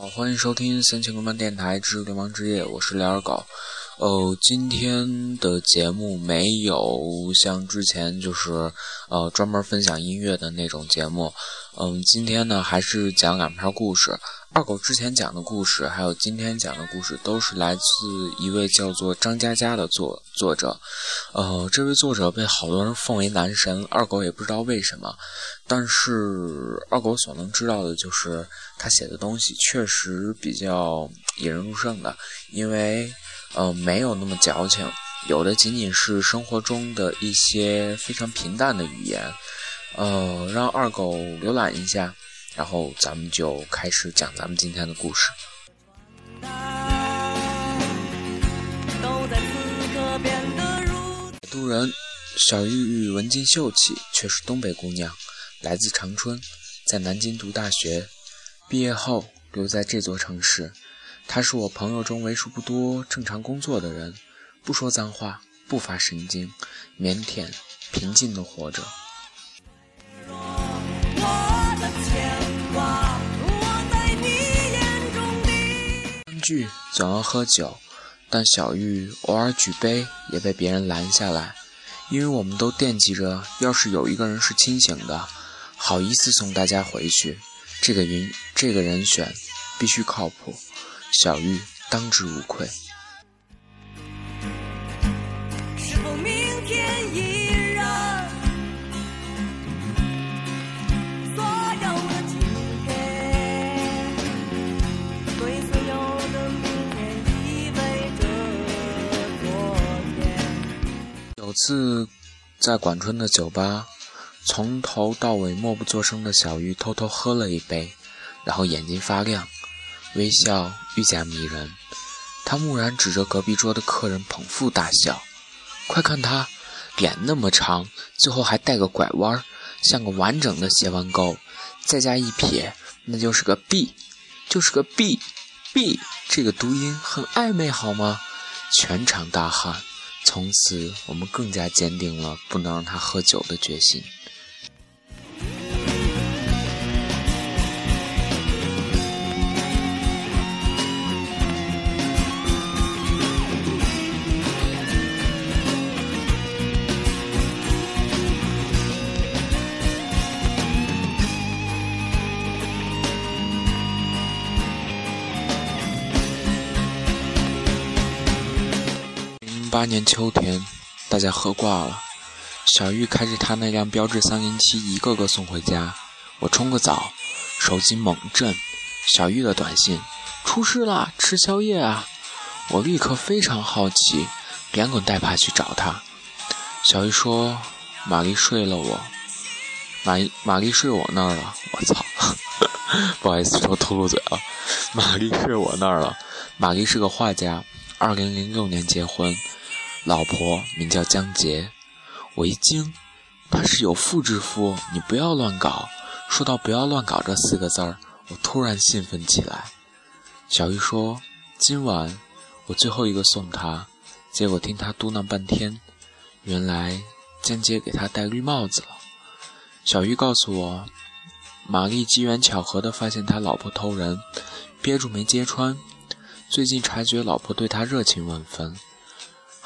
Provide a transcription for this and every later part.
好，欢迎收听三千公办电台之流氓之夜，我是廖二狗。哦，今天的节目没有像之前就是呃专门分享音乐的那种节目。嗯，今天呢还是讲两篇故事。二狗之前讲的故事，还有今天讲的故事，都是来自一位叫做张嘉佳的作作者。呃，这位作者被好多人奉为男神，二狗也不知道为什么。但是二狗所能知道的就是他写的东西确实比较引人入胜的，因为。呃，没有那么矫情，有的仅仅是生活中的一些非常平淡的语言。呃，让二狗浏览一下，然后咱们就开始讲咱们今天的故事。摆渡人小玉玉文静秀气，却是东北姑娘，来自长春，在南京读大学，毕业后留在这座城市。他是我朋友中为数不多正常工作的人，不说脏话，不发神经，腼腆平静的活着。相聚总要喝酒，但小玉偶尔举杯也被别人拦下来，因为我们都惦记着，要是有一个人是清醒的，好意思送大家回去，这个云这个人选必须靠谱。小玉当之无愧。有次在管春的酒吧，从头到尾默不作声的小玉偷偷喝了一杯，然后眼睛发亮。微笑愈加迷人，他蓦然指着隔壁桌的客人捧腹大笑：“快看他，脸那么长，最后还带个拐弯，像个完整的斜弯钩，再加一撇，那就是个 B，就是个 B，B 这个读音很暧昧，好吗？”全场大喊。从此，我们更加坚定了不能让他喝酒的决心。八年秋天，大家喝挂了。小玉开着他那辆标致三零七，一个个送回家。我冲个澡，手机猛震，小玉的短信：出事了，吃宵夜啊！我立刻非常好奇，连滚带爬去找他。小玉说：“玛丽睡了，我玛玛丽睡我那儿了。”我操，不好意思，说秃噜嘴了。玛丽睡我那儿了。玛丽是个画家，二零零六年结婚。老婆名叫江杰，我一惊，他是有妇之夫，你不要乱搞。说到“不要乱搞”这四个字儿，我突然兴奋起来。小玉说：“今晚我最后一个送他。”结果听他嘟囔半天，原来江杰给他戴绿帽子了。小玉告诉我，玛丽机缘巧合地发现他老婆偷人，憋住没揭穿。最近察觉老婆对他热情万分。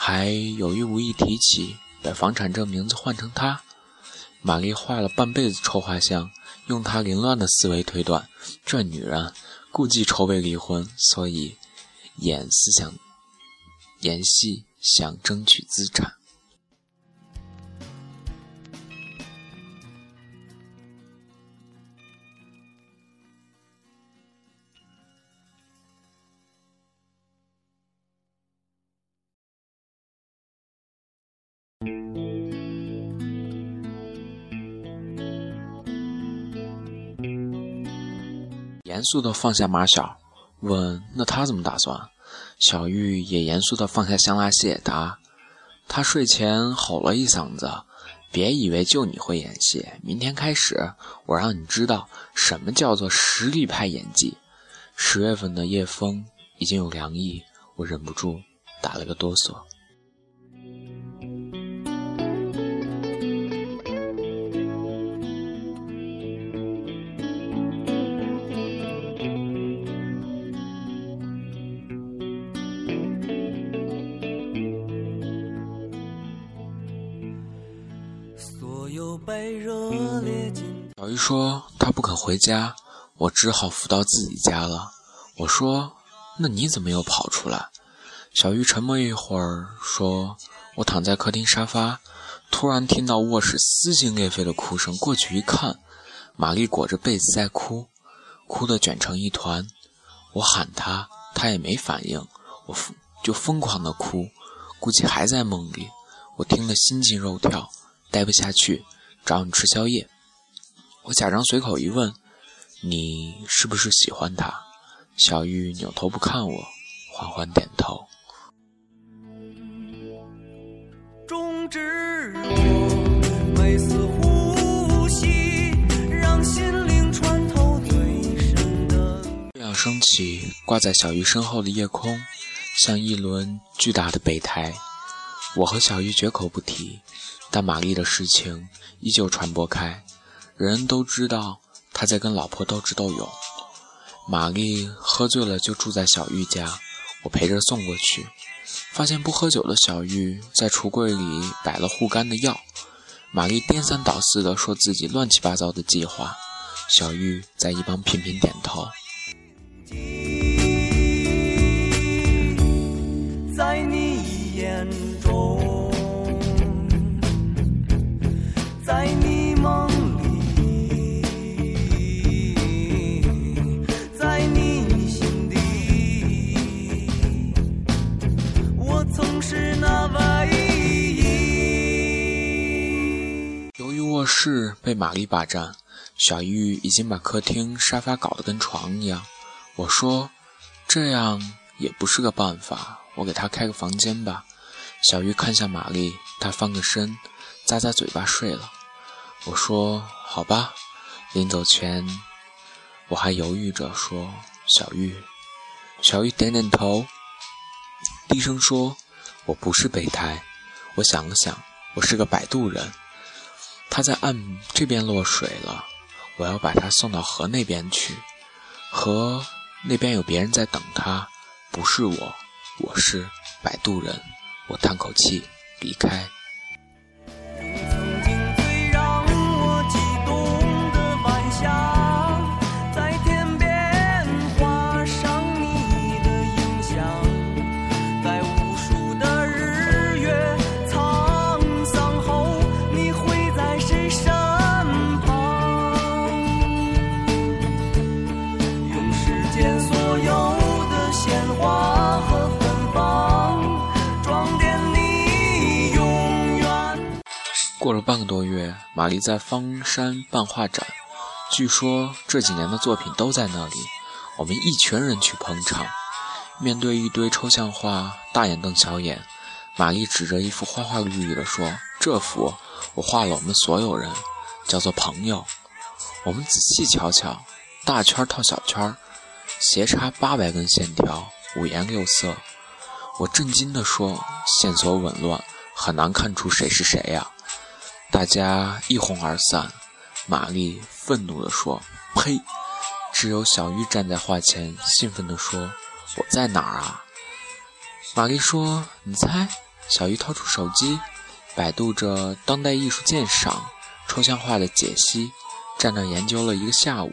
还有意无意提起把房产证名字换成他，玛丽画了半辈子臭画像，用她凌乱的思维推断，这女人估计筹备离婚，所以演思想演戏想争取资产。严肃地放下马小，问：“那他怎么打算？”小玉也严肃地放下香辣蟹，答：“他睡前吼了一嗓子，别以为就你会演戏，明天开始，我让你知道什么叫做实力派演技。”十月份的夜风已经有凉意，我忍不住打了个哆嗦。回家，我只好扶到自己家了。我说：“那你怎么又跑出来？”小玉沉默一会儿，说：“我躺在客厅沙发，突然听到卧室撕心裂肺的哭声，过去一看，玛丽裹着被子在哭，哭得卷成一团。我喊她，她也没反应，我就疯狂的哭，估计还在梦里。我听得心惊肉跳，待不下去，找你吃宵夜。我假装随口一问：“你是不是喜欢他？”小玉扭头不看我，缓缓点头。月亮升起，挂在小玉身后的夜空，像一轮巨大的北台。我和小玉绝口不提，但玛丽的事情依旧传播开，人人都知道他在跟老婆斗智斗勇。玛丽喝醉了，就住在小玉家，我陪着送过去。发现不喝酒的小玉在橱柜里摆了护肝的药，玛丽颠三倒四的说自己乱七八糟的计划，小玉在一旁频频点头。室被玛丽霸占，小玉已经把客厅沙发搞得跟床一样。我说：“这样也不是个办法。”我给他开个房间吧。小玉看向玛丽，她翻个身，咂咂嘴巴睡了。我说：“好吧。”临走前，我还犹豫着说：“小玉。”小玉点点头，低声说：“我不是备胎。”我想了想，我是个摆渡人。他在岸这边落水了，我要把他送到河那边去。河那边有别人在等他，不是我。我是摆渡人，我叹口气离开。过了半个多月，玛丽在方山办画展，据说这几年的作品都在那里。我们一群人去捧场，面对一堆抽象画，大眼瞪小眼。玛丽指着一幅花花绿绿的说：“这幅我画了，我们所有人，叫做朋友。”我们仔细瞧瞧，大圈套小圈，斜插八百根线条，五颜六色。我震惊地说：“线索紊乱，很难看出谁是谁呀。”大家一哄而散，玛丽愤怒地说：“呸！”只有小玉站在画前，兴奋地说：“我在哪儿啊？”玛丽说：“你猜。”小玉掏出手机，百度着当代艺术鉴赏、抽象画的解析，站那研究了一个下午。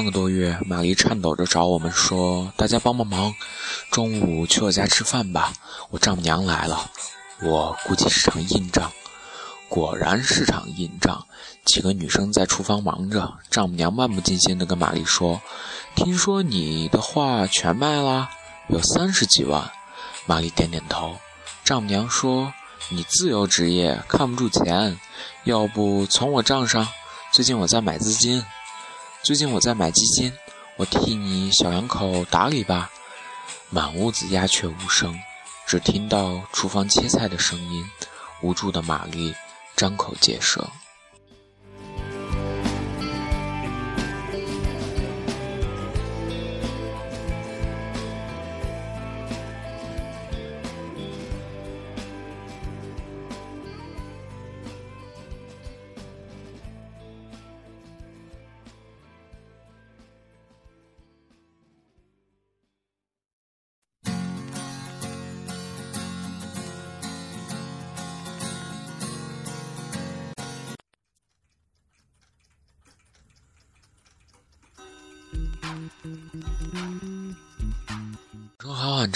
半个多月，玛丽颤抖着找我们说：“大家帮帮忙，中午去我家吃饭吧，我丈母娘来了。”我估计是场硬仗，果然是场硬仗。几个女生在厨房忙着，丈母娘漫不经心地跟玛丽说：“听说你的画全卖了，有三十几万。”玛丽点点头。丈母娘说：“你自由职业，看不住钱，要不从我账上？最近我在买资金。”最近我在买基金，我替你小两口打理吧。满屋子鸦雀无声，只听到厨房切菜的声音。无助的玛丽张口结舌。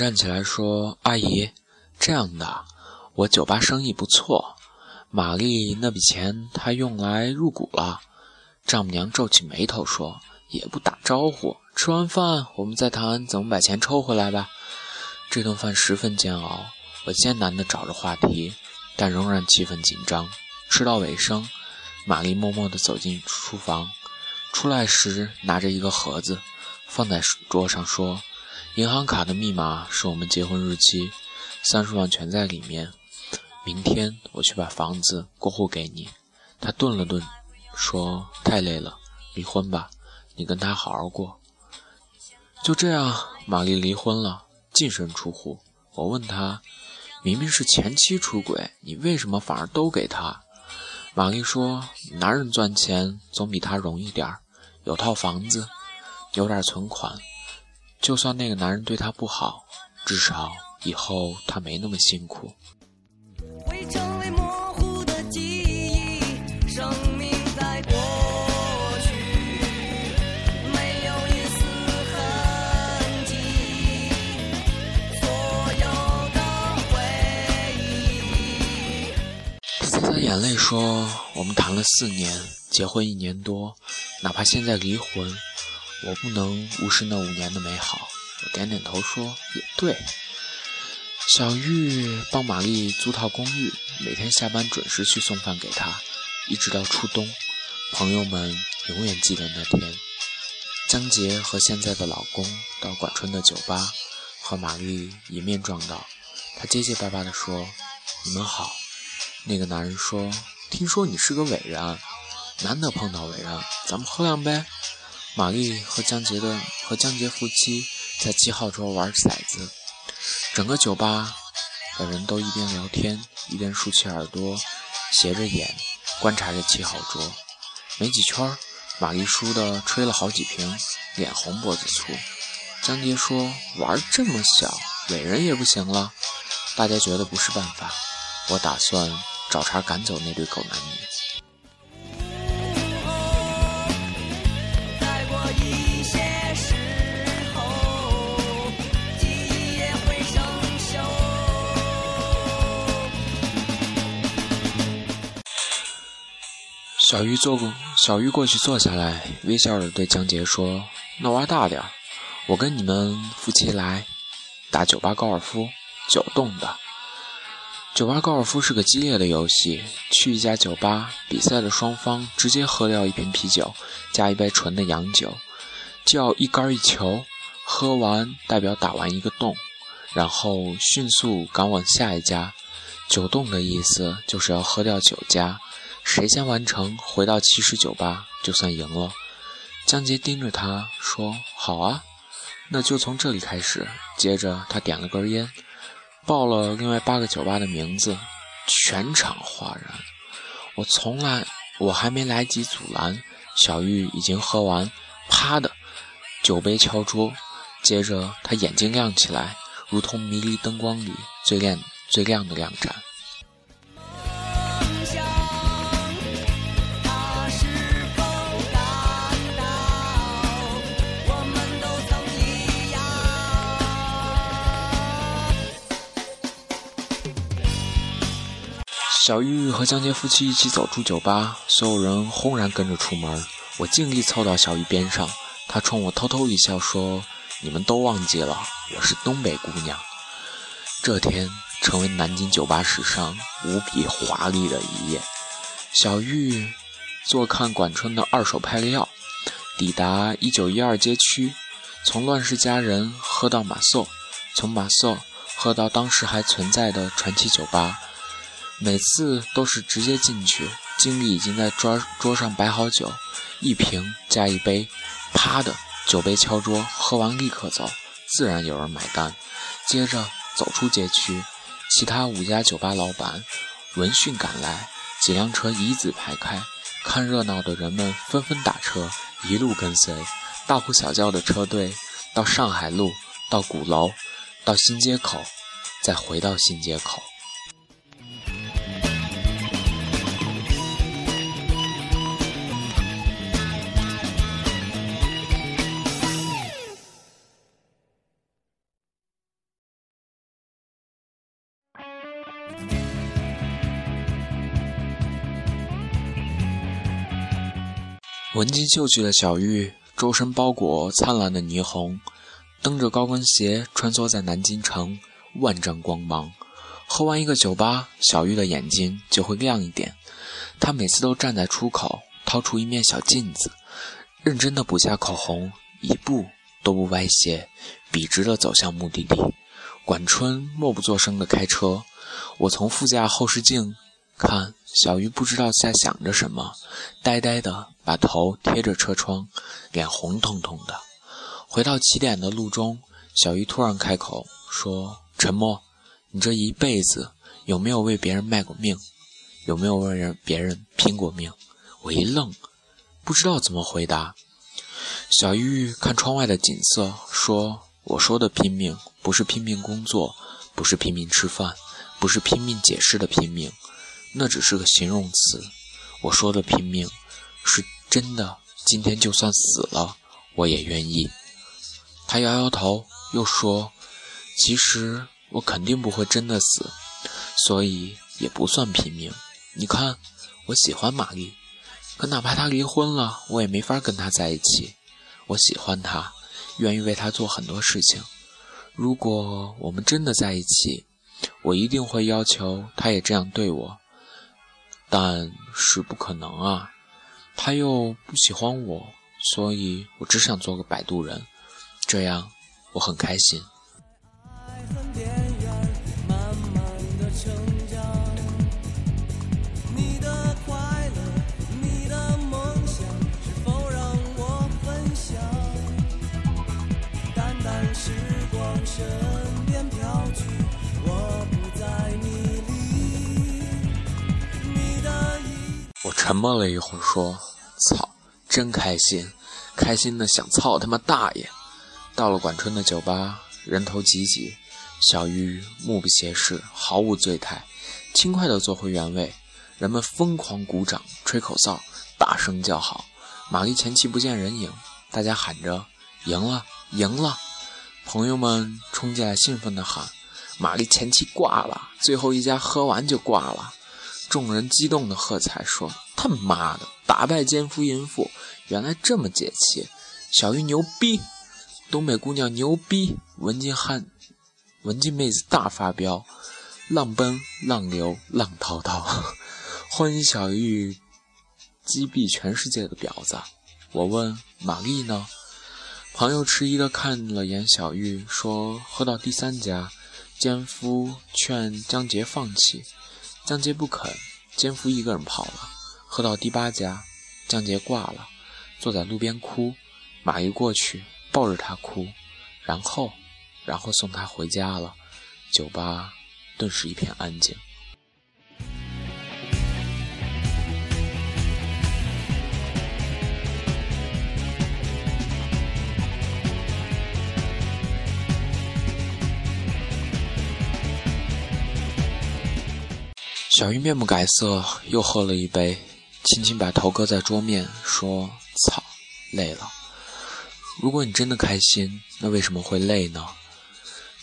站起来说：“阿姨，这样的，我酒吧生意不错，玛丽那笔钱她用来入股了。”丈母娘皱起眉头说：“也不打招呼，吃完饭我们再谈怎么把钱抽回来吧。”这顿饭十分煎熬，我艰难地找着话题，但仍然气氛紧张。吃到尾声，玛丽默默地走进厨房，出来时拿着一个盒子，放在桌上说：“银行卡的密码是我们结婚日期，三十万全在里面。明天我去把房子过户给你。”他顿了顿，说：“太累了，离婚吧，你跟他好好过。”就这样，玛丽离婚了。净身出户，我问他，明明是前妻出轨，你为什么反而都给他？玛丽说，男人赚钱总比他容易点儿，有套房子，有点存款，就算那个男人对她不好，至少以后她没那么辛苦。眼泪说：“我们谈了四年，结婚一年多，哪怕现在离婚，我不能无视那五年的美好。”我点点头说：“也对。”小玉帮玛丽租套公寓，每天下班准时去送饭给她，一直到初冬。朋友们永远记得那天，江杰和现在的老公到管春的酒吧，和玛丽迎面撞到，他结结巴巴地说：“你们好。”那个男人说：“听说你是个伟人，难得碰到伟人，咱们喝两杯。”玛丽和江杰的和江杰夫妻在七号桌玩骰子，整个酒吧的人都一边聊天一边竖起耳朵，斜着眼观察着七号桌。没几圈，玛丽输的吹了好几瓶，脸红脖子粗。江杰说：“玩这么小，伟人也不行了。”大家觉得不是办法，我打算。找茬赶走那对狗男女。小玉坐过，小玉过去坐下来，微笑着对江杰说：“那玩大点儿我跟你们夫妻来打酒吧高尔夫，九洞的。”酒吧高尔夫是个激烈的游戏。去一家酒吧，比赛的双方直接喝掉一瓶啤酒，加一杯纯的洋酒，就要一杆一球，喝完代表打完一个洞，然后迅速赶往下一家。九洞的意思就是要喝掉九家，谁先完成回到起始酒吧就算赢了。江杰盯着他说：“好啊，那就从这里开始。”接着他点了根烟。报了另外八个酒吧的名字，全场哗然。我从来，我还没来及阻拦，小玉已经喝完，啪的，酒杯敲桌。接着他眼睛亮起来，如同迷离灯光里最亮、最亮的亮盏。小玉和江杰夫妻一起走出酒吧，所有人轰然跟着出门。我尽力凑到小玉边上，她冲我偷偷一笑，说：“你们都忘记了，我是东北姑娘。”这天成为南京酒吧史上无比华丽的一页。小玉坐看管春的二手派利奥，抵达一九一二街区，从乱世佳人喝到马瑟，从马瑟喝到当时还存在的传奇酒吧。每次都是直接进去，经理已经在桌桌上摆好酒，一瓶加一杯，啪的酒杯敲桌，喝完立刻走，自然有人买单。接着走出街区，其他五家酒吧老板闻讯赶来，几辆车一字排开，看热闹的人们纷纷打车，一路跟随，大呼小叫的车队到上海路，到鼓楼，到新街口，再回到新街口。文静秀气的小玉，周身包裹灿烂的霓虹，蹬着高跟鞋穿梭在南京城，万丈光芒。喝完一个酒吧，小玉的眼睛就会亮一点。她每次都站在出口，掏出一面小镜子，认真的补下口红，一步都不歪斜，笔直的走向目的地。管春默不作声的开车，我从副驾后视镜看。小鱼不知道在想着什么，呆呆的把头贴着车窗，脸红彤彤的。回到起点的路中，小鱼突然开口说：“沉默，你这一辈子有没有为别人卖过命？有没有为人别人拼过命？”我一愣，不知道怎么回答。小玉看窗外的景色，说：“我说的拼命，不是拼命工作，不是拼命吃饭，不是拼命解释的拼命。”那只是个形容词，我说的拼命，是真的。今天就算死了，我也愿意。他摇摇头，又说：“其实我肯定不会真的死，所以也不算拼命。你看，我喜欢玛丽，可哪怕她离婚了，我也没法跟她在一起。我喜欢她，愿意为她做很多事情。如果我们真的在一起，我一定会要求她也这样对我。”但是不可能啊，他又不喜欢我，所以我只想做个摆渡人，这样我很开心。沉默了一会儿，说：“操，真开心，开心的想操他妈大爷！”到了管春的酒吧，人头挤挤，小玉目不斜视，毫无醉态，轻快地坐回原位。人们疯狂鼓掌、吹口哨、大声叫好。玛丽前妻不见人影，大家喊着：“赢了，赢了！”朋友们冲进来，兴奋地喊：“玛丽前妻挂了，最后一家喝完就挂了。”众人激动的喝彩，说：“他妈的，打败奸夫淫妇，原来这么解气！小玉牛逼，东北姑娘牛逼，文静汉，文静妹子大发飙，浪奔浪流浪滔滔，欢迎小玉击毙全世界的婊子。”我问玛丽呢？朋友迟疑的看了眼小玉，说：“喝到第三家，奸夫劝江杰放弃。”江杰不肯，奸夫一个人跑了。喝到第八家，江杰挂了，坐在路边哭。马玉过去抱着他哭，然后，然后送他回家了。酒吧顿时一片安静。小玉面不改色，又喝了一杯，轻轻把头搁在桌面，说：“操，累了。如果你真的开心，那为什么会累呢？”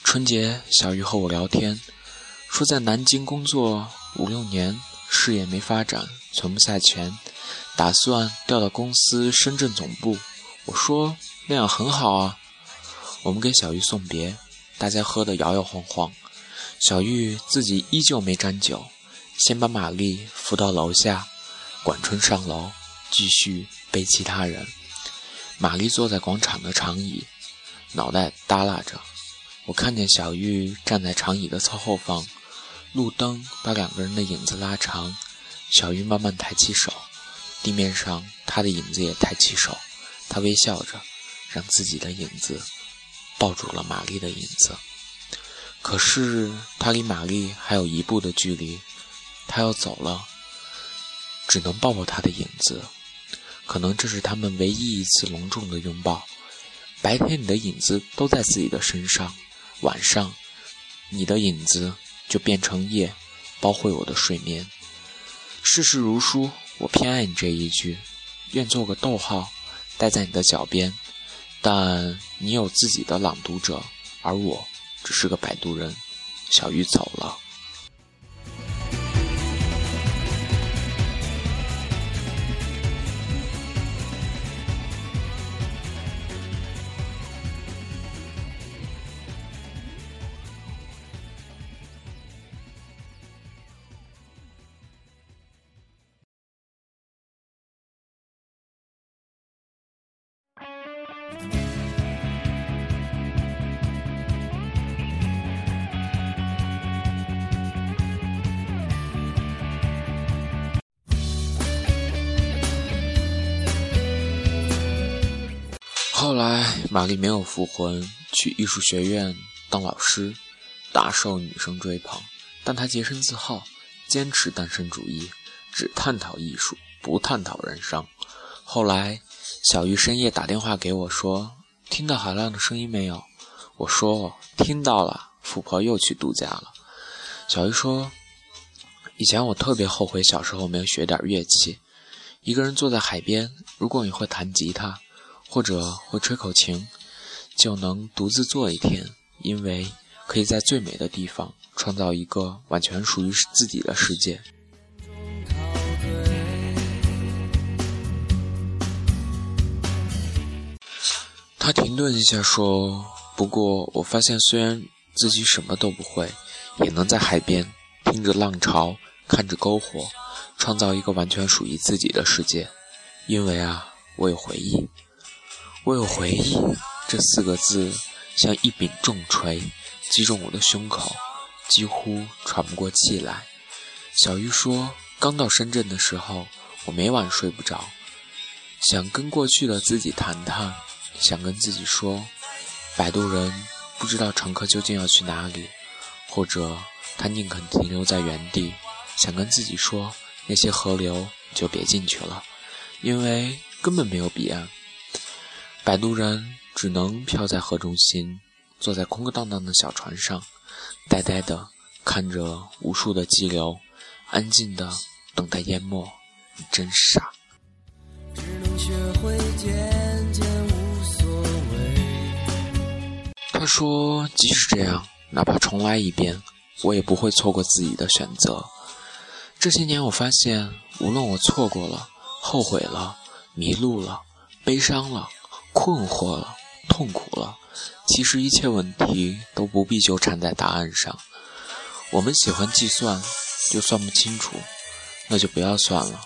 春节，小玉和我聊天，说在南京工作五六年，事业没发展，存不下钱，打算调到公司深圳总部。我说：“那样很好啊。”我们给小玉送别，大家喝得摇摇晃晃，小玉自己依旧没沾酒。先把玛丽扶到楼下，管春上楼，继续背其他人。玛丽坐在广场的长椅，脑袋耷拉着。我看见小玉站在长椅的侧后方，路灯把两个人的影子拉长。小玉慢慢抬起手，地面上她的影子也抬起手，她微笑着，让自己的影子抱住了玛丽的影子。可是她离玛丽还有一步的距离。他要走了，只能抱抱他的影子。可能这是他们唯一一次隆重的拥抱。白天你的影子都在自己的身上，晚上你的影子就变成夜，包会我的睡眠。世事如书，我偏爱你这一句，愿做个逗号，待在你的脚边。但你有自己的朗读者，而我只是个摆渡人。小鱼走了。玛丽没有复婚，去艺术学院当老师，大受女生追捧。但她洁身自好，坚持单身主义，只探讨艺术，不探讨人生。后来，小玉深夜打电话给我说：“听到海浪的声音没有？”我说：“听到了。”富婆又去度假了。小玉说：“以前我特别后悔小时候没有学点乐器。一个人坐在海边，如果你会弹吉他，或者会吹口琴，就能独自坐一天，因为可以在最美的地方创造一个完全属于自己的世界。”他停顿一下说：“不过我发现，虽然自己什么都不会，也能在海边听着浪潮，看着篝火，创造一个完全属于自己的世界。因为啊，我有回忆，我有回忆。”这四个字像一柄重锤，击中我的胸口，几乎喘不过气来。小玉说：“刚到深圳的时候，我每晚睡不着，想跟过去的自己谈谈。”想跟自己说，摆渡人不知道乘客究竟要去哪里，或者他宁肯停留在原地。想跟自己说，那些河流就别进去了，因为根本没有彼岸。摆渡人只能漂在河中心，坐在空荡荡的小船上，呆呆地看着无数的激流，安静地等待淹没。你真傻。只能学会他说：“即使这样，哪怕重来一遍，我也不会错过自己的选择。这些年，我发现，无论我错过了、后悔了、迷路了、悲伤了、困惑了、痛苦了，其实一切问题都不必纠缠在答案上。我们喜欢计算，就算不清楚，那就不要算了。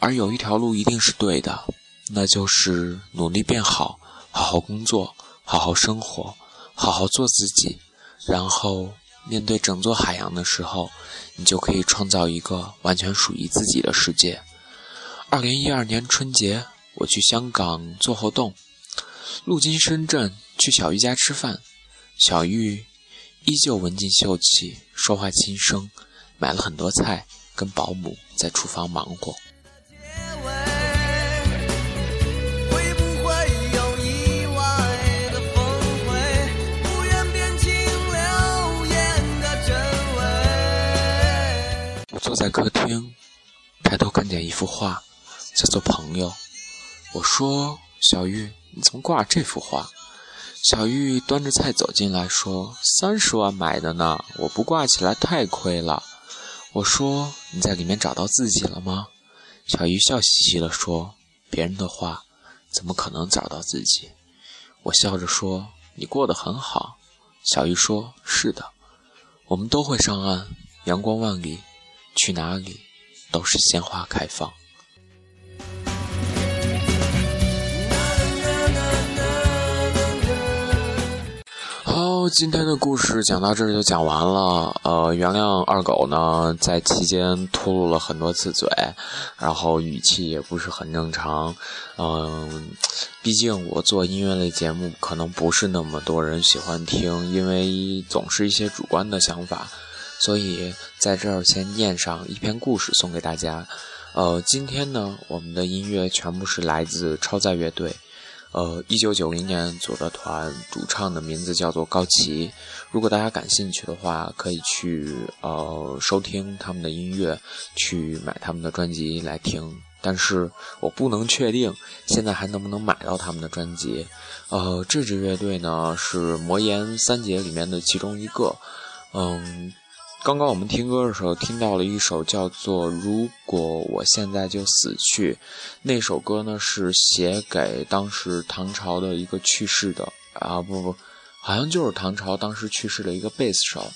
而有一条路一定是对的，那就是努力变好，好好工作。”好好生活，好好做自己，然后面对整座海洋的时候，你就可以创造一个完全属于自己的世界。二零一二年春节，我去香港做活动，路经深圳，去小玉家吃饭。小玉依旧文静秀气，说话轻声，买了很多菜，跟保姆在厨房忙活。我坐在客厅，抬头看见一幅画，叫做《朋友》。我说：“小玉，你怎么挂这幅画？”小玉端着菜走进来，说：“三十万买的呢，我不挂起来太亏了。”我说：“你在里面找到自己了吗？”小玉笑嘻嘻地说：“别人的画，怎么可能找到自己？”我笑着说：“你过得很好。”小玉说：“是的，我们都会上岸，阳光万里。”去哪里，都是鲜花开放。好，今天的故事讲到这儿就讲完了。呃，原谅二狗呢，在期间吐露了很多次嘴，然后语气也不是很正常。嗯，毕竟我做音乐类节目，可能不是那么多人喜欢听，因为总是一些主观的想法。所以在这儿先念上一篇故事送给大家。呃，今天呢，我们的音乐全部是来自超载乐队。呃，一九九零年组的团，主唱的名字叫做高旗。如果大家感兴趣的话，可以去呃收听他们的音乐，去买他们的专辑来听。但是我不能确定现在还能不能买到他们的专辑。呃，这支乐队呢是魔岩三杰里面的其中一个。嗯。刚刚我们听歌的时候，听到了一首叫做《如果我现在就死去》，那首歌呢是写给当时唐朝的一个去世的啊不不，好像就是唐朝当时去世的一个贝斯手，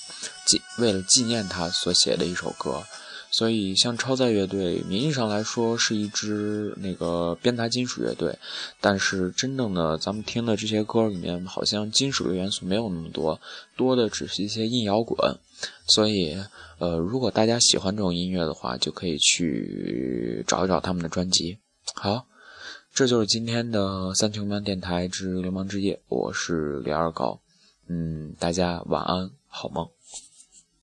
纪为了纪念他所写的一首歌。所以，像超载乐队，名义上来说是一支那个编台金属乐队，但是真正的咱们听的这些歌里面，好像金属的元素没有那么多，多的只是一些硬摇滚。所以，呃，如果大家喜欢这种音乐的话，就可以去找一找他们的专辑。好，这就是今天的三球门电台之流氓之夜，我是李二高。嗯，大家晚安，好梦。